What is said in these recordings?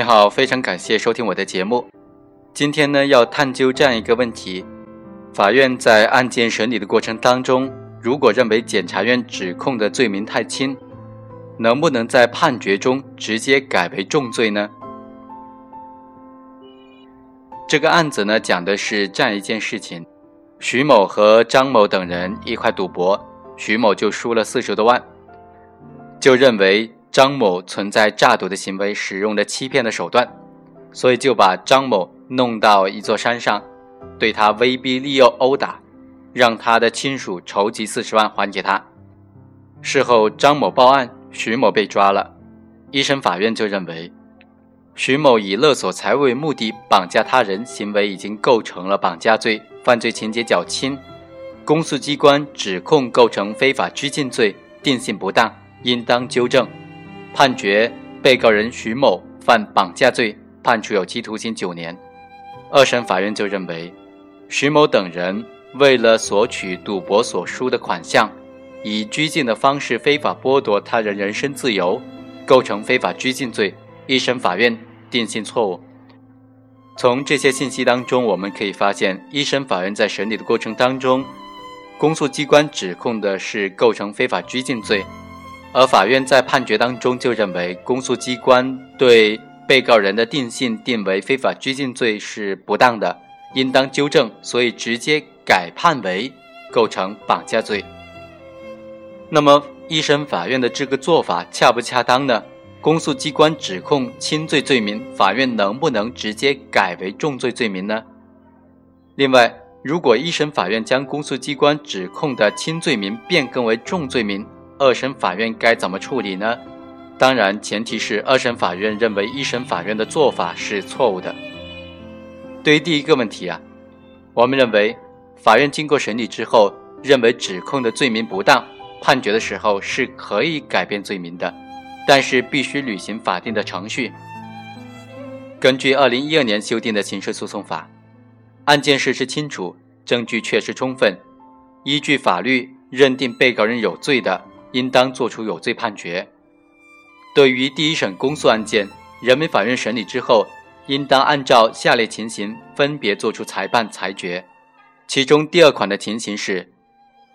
你好，非常感谢收听我的节目。今天呢，要探究这样一个问题：法院在案件审理的过程当中，如果认为检察院指控的罪名太轻，能不能在判决中直接改为重罪呢？这个案子呢，讲的是这样一件事情：徐某和张某等人一块赌博，徐某就输了四十多万，就认为张某存在诈赌的行为，使用了欺骗的手段，所以就把张某弄到一座山上，对他威逼利诱、殴打，让他的亲属筹集四十万还给他。事后，张某报案。徐某被抓了，一审法院就认为，徐某以勒索财物为目的绑架他人行为已经构成了绑架罪，犯罪情节较轻，公诉机关指控构成非法拘禁罪，定性不当，应当纠正，判决被告人徐某犯绑架罪，判处有期徒刑九年。二审法院就认为，徐某等人为了索取赌博所输的款项。以拘禁的方式非法剥夺他人人身自由，构成非法拘禁罪，一审法院定性错误。从这些信息当中，我们可以发现，一审法院在审理的过程当中，公诉机关指控的是构成非法拘禁罪，而法院在判决当中就认为公诉机关对被告人的定性定为非法拘禁罪是不当的，应当纠正，所以直接改判为构成绑架罪。那么，一审法院的这个做法恰不恰当呢？公诉机关指控轻罪罪名，法院能不能直接改为重罪罪名呢？另外，如果一审法院将公诉机关指控的轻罪名变更为重罪名，二审法院该怎么处理呢？当然，前提是二审法院认为一审法院的做法是错误的。对于第一个问题啊，我们认为，法院经过审理之后，认为指控的罪名不当。判决的时候是可以改变罪名的，但是必须履行法定的程序。根据二零一二年修订的刑事诉讼法，案件事实清楚，证据确实充分，依据法律认定被告人有罪的，应当作出有罪判决。对于第一审公诉案件，人民法院审理之后，应当按照下列情形分别作出裁判裁决。其中第二款的情形是。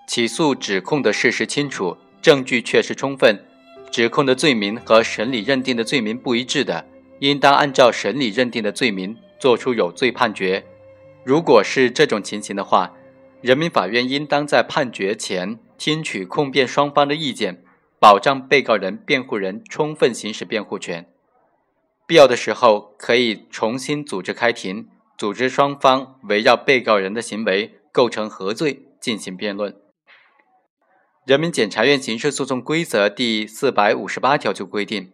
起诉指控的事实清楚，证据确实充分，指控的罪名和审理认定的罪名不一致的，应当按照审理认定的罪名作出有罪判决。如果是这种情形的话，人民法院应当在判决前听取控辩双方的意见，保障被告人、辩护人充分行使辩护权。必要的时候，可以重新组织开庭，组织双方围绕被告人的行为构成何罪进行辩论。人民检察院刑事诉讼规则第四百五十八条就规定，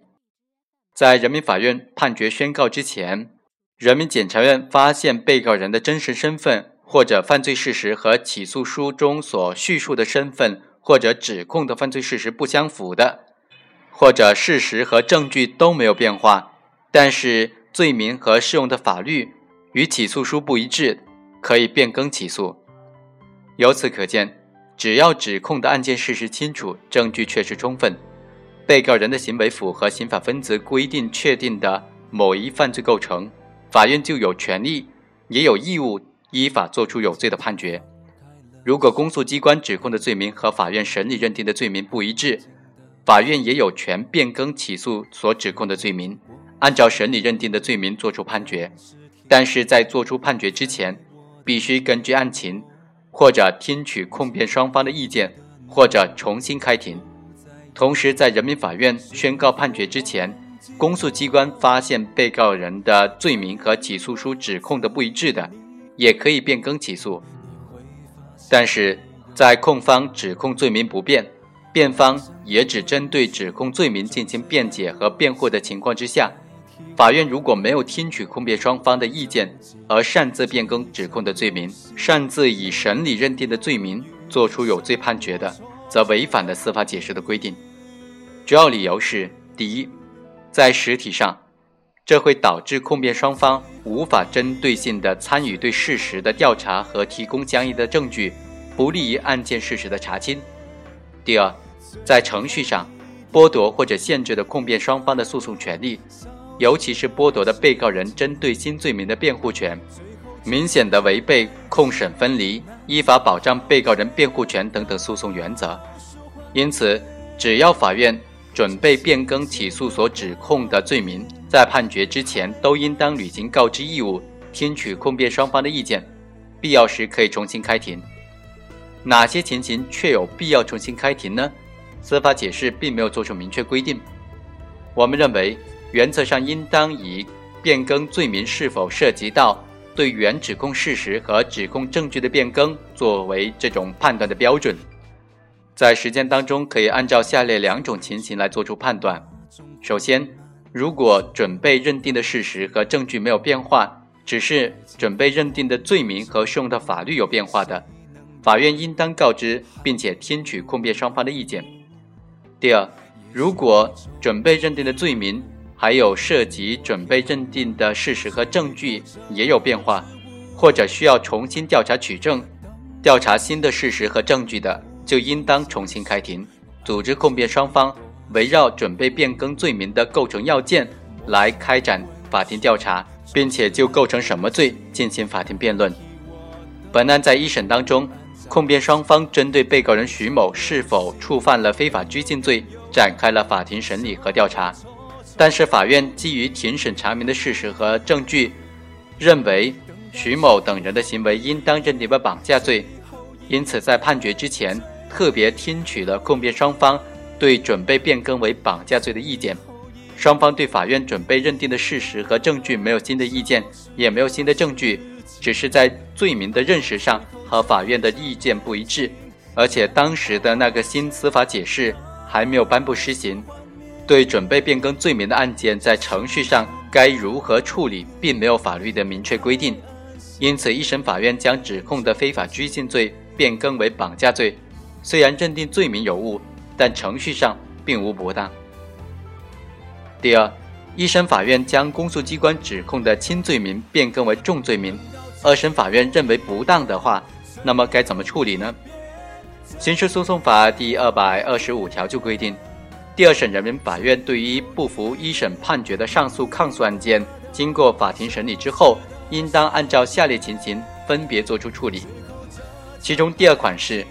在人民法院判决宣告之前，人民检察院发现被告人的真实身份或者犯罪事实和起诉书中所叙述的身份或者指控的犯罪事实不相符的，或者事实和证据都没有变化，但是罪名和适用的法律与起诉书不一致，可以变更起诉。由此可见。只要指控的案件事实清楚，证据确实充分，被告人的行为符合刑法分则规定确定的某一犯罪构成，法院就有权利也有义务依法作出有罪的判决。如果公诉机关指控的罪名和法院审理认定的罪名不一致，法院也有权变更起诉所指控的罪名，按照审理认定的罪名作出判决。但是在作出判决之前，必须根据案情。或者听取控辩双方的意见，或者重新开庭。同时，在人民法院宣告判决之前，公诉机关发现被告人的罪名和起诉书指控的不一致的，也可以变更起诉。但是在控方指控罪名不变，辩方也只针对指控罪名进行辩解和辩护的情况之下。法院如果没有听取控辩双方的意见而擅自变更指控的罪名，擅自以审理认定的罪名作出有罪判决的，则违反了司法解释的规定。主要理由是：第一，在实体上，这会导致控辩双方无法针对性地参与对事实的调查和提供相应的证据，不利于案件事实的查清；第二，在程序上，剥夺或者限制了控辩双方的诉讼权利。尤其是剥夺了被告人针对新罪名的辩护权，明显的违背控审分离、依法保障被告人辩护权等等诉讼原则。因此，只要法院准备变更起诉所指控的罪名，在判决之前都应当履行告知义务，听取控辩双方的意见，必要时可以重新开庭。哪些情形确有必要重新开庭呢？司法解释并没有做出明确规定。我们认为，原则上应当以变更罪名是否涉及到对原指控事实和指控证据的变更作为这种判断的标准。在实践当中，可以按照下列两种情形来做出判断：首先，如果准备认定的事实和证据没有变化，只是准备认定的罪名和适用的法律有变化的，法院应当告知并且听取控辩双方的意见。第二，如果准备认定的罪名还有涉及准备认定的事实和证据也有变化，或者需要重新调查取证、调查新的事实和证据的，就应当重新开庭，组织控辩双方围绕准备变更罪名的构成要件来开展法庭调查，并且就构成什么罪进行法庭辩论。本案在一审当中。控辩双方针对被告人徐某是否触犯了非法拘禁罪展开了法庭审理和调查，但是法院基于庭审查明的事实和证据，认为徐某等人的行为应当认定为绑架罪，因此在判决之前特别听取了控辩双方对准备变更为绑架罪的意见。双方对法院准备认定的事实和证据没有新的意见，也没有新的证据，只是在罪名的认识上。和法院的意见不一致，而且当时的那个新司法解释还没有颁布施行，对准备变更罪名的案件在程序上该如何处理，并没有法律的明确规定。因此，一审法院将指控的非法拘禁罪变更为绑架罪，虽然认定罪名有误，但程序上并无不当。第二，一审法院将公诉机关指控的轻罪名变更为重罪名，二审法院认为不当的话。那么该怎么处理呢？刑事诉讼法第二百二十五条就规定，第二审人民法院对于不服一审判决的上诉、抗诉案件，经过法庭审理之后，应当按照下列情形分别作出处理。其中第二款是，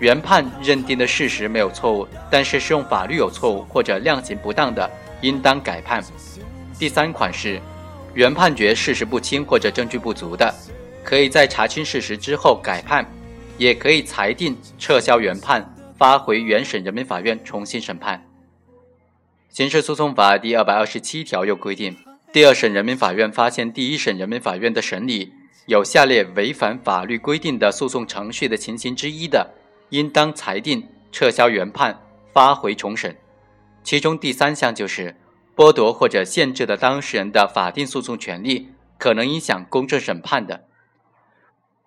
原判认定的事实没有错误，但是适用法律有错误或者量刑不当的，应当改判。第三款是，原判决事实不清或者证据不足的。可以在查清事实之后改判，也可以裁定撤销原判，发回原审人民法院重新审判。刑事诉讼法第二百二十七条又规定，第二审人民法院发现第一审人民法院的审理有下列违反法律规定的诉讼程序的情形之一的，应当裁定撤销原判，发回重审。其中第三项就是剥夺或者限制的当事人的法定诉讼权利，可能影响公正审判的。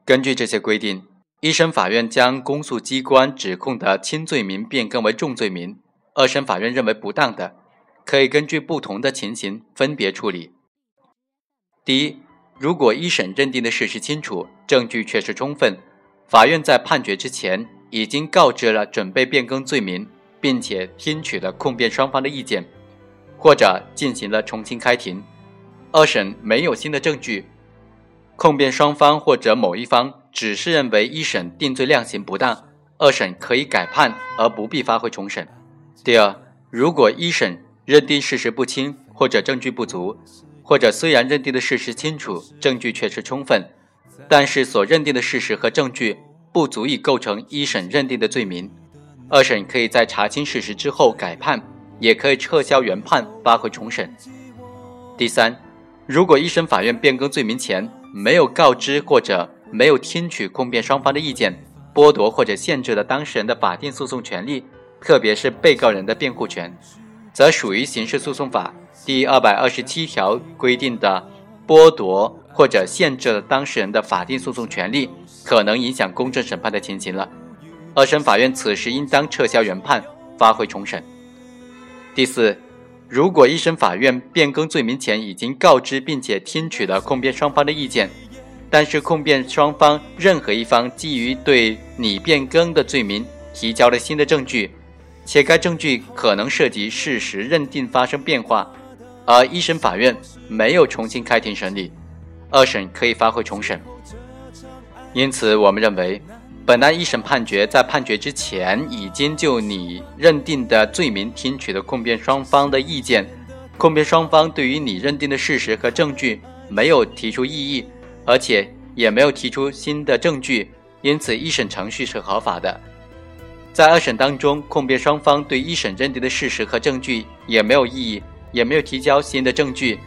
根据这些规定，一审法院将公诉机关指控的轻罪名变更为重罪名，二审法院认为不当的，可以根据不同的情形分别处理。第一，如果一审认定的事实清楚，证据确实充分，法院在判决之前已经告知了准备变更罪名，并且听取了控辩双方的意见，或者进行了重新开庭，二审没有新的证据。控辩双方或者某一方只是认为一审定罪量刑不当，二审可以改判而不必发回重审。第二，如果一审认定事实不清或者证据不足，或者虽然认定的事实清楚，证据确实充分，但是所认定的事实和证据不足以构成一审认定的罪名，二审可以在查清事实之后改判，也可以撤销原判发回重审。第三，如果一审法院变更罪名前，没有告知或者没有听取控辩双方的意见，剥夺或者限制了当事人的法定诉讼权利，特别是被告人的辩护权，则属于刑事诉讼法第二百二十七条规定的剥夺或者限制了当事人的法定诉讼权利，可能影响公正审判的情形了。二审法院此时应当撤销原判，发回重审。第四。如果一审法院变更罪名前已经告知并且听取了控辩双方的意见，但是控辩双方任何一方基于对拟变更的罪名提交了新的证据，且该证据可能涉及事实认定发生变化，而一审法院没有重新开庭审理，二审可以发回重审。因此，我们认为，本案一审判决在判决之前已经就你认定的罪名听取了控辩双方的意见，控辩双方对于你认定的事实和证据没有提出异议，而且也没有提出新的证据，因此一审程序是合法的。在二审当中，控辩双方对一审认定的事实和证据也没有异议。也没有提交新的证据，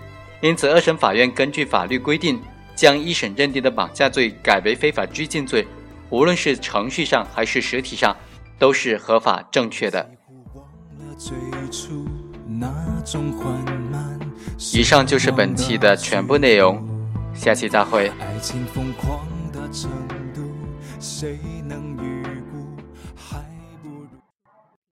因此二审法院根据法律规定，将一审认定的绑架罪改为非法拘禁罪，无论是程序上还是实体上，都是合法正确的。以上就是本期的全部内容，下期再会。爱情疯狂的程度，谁？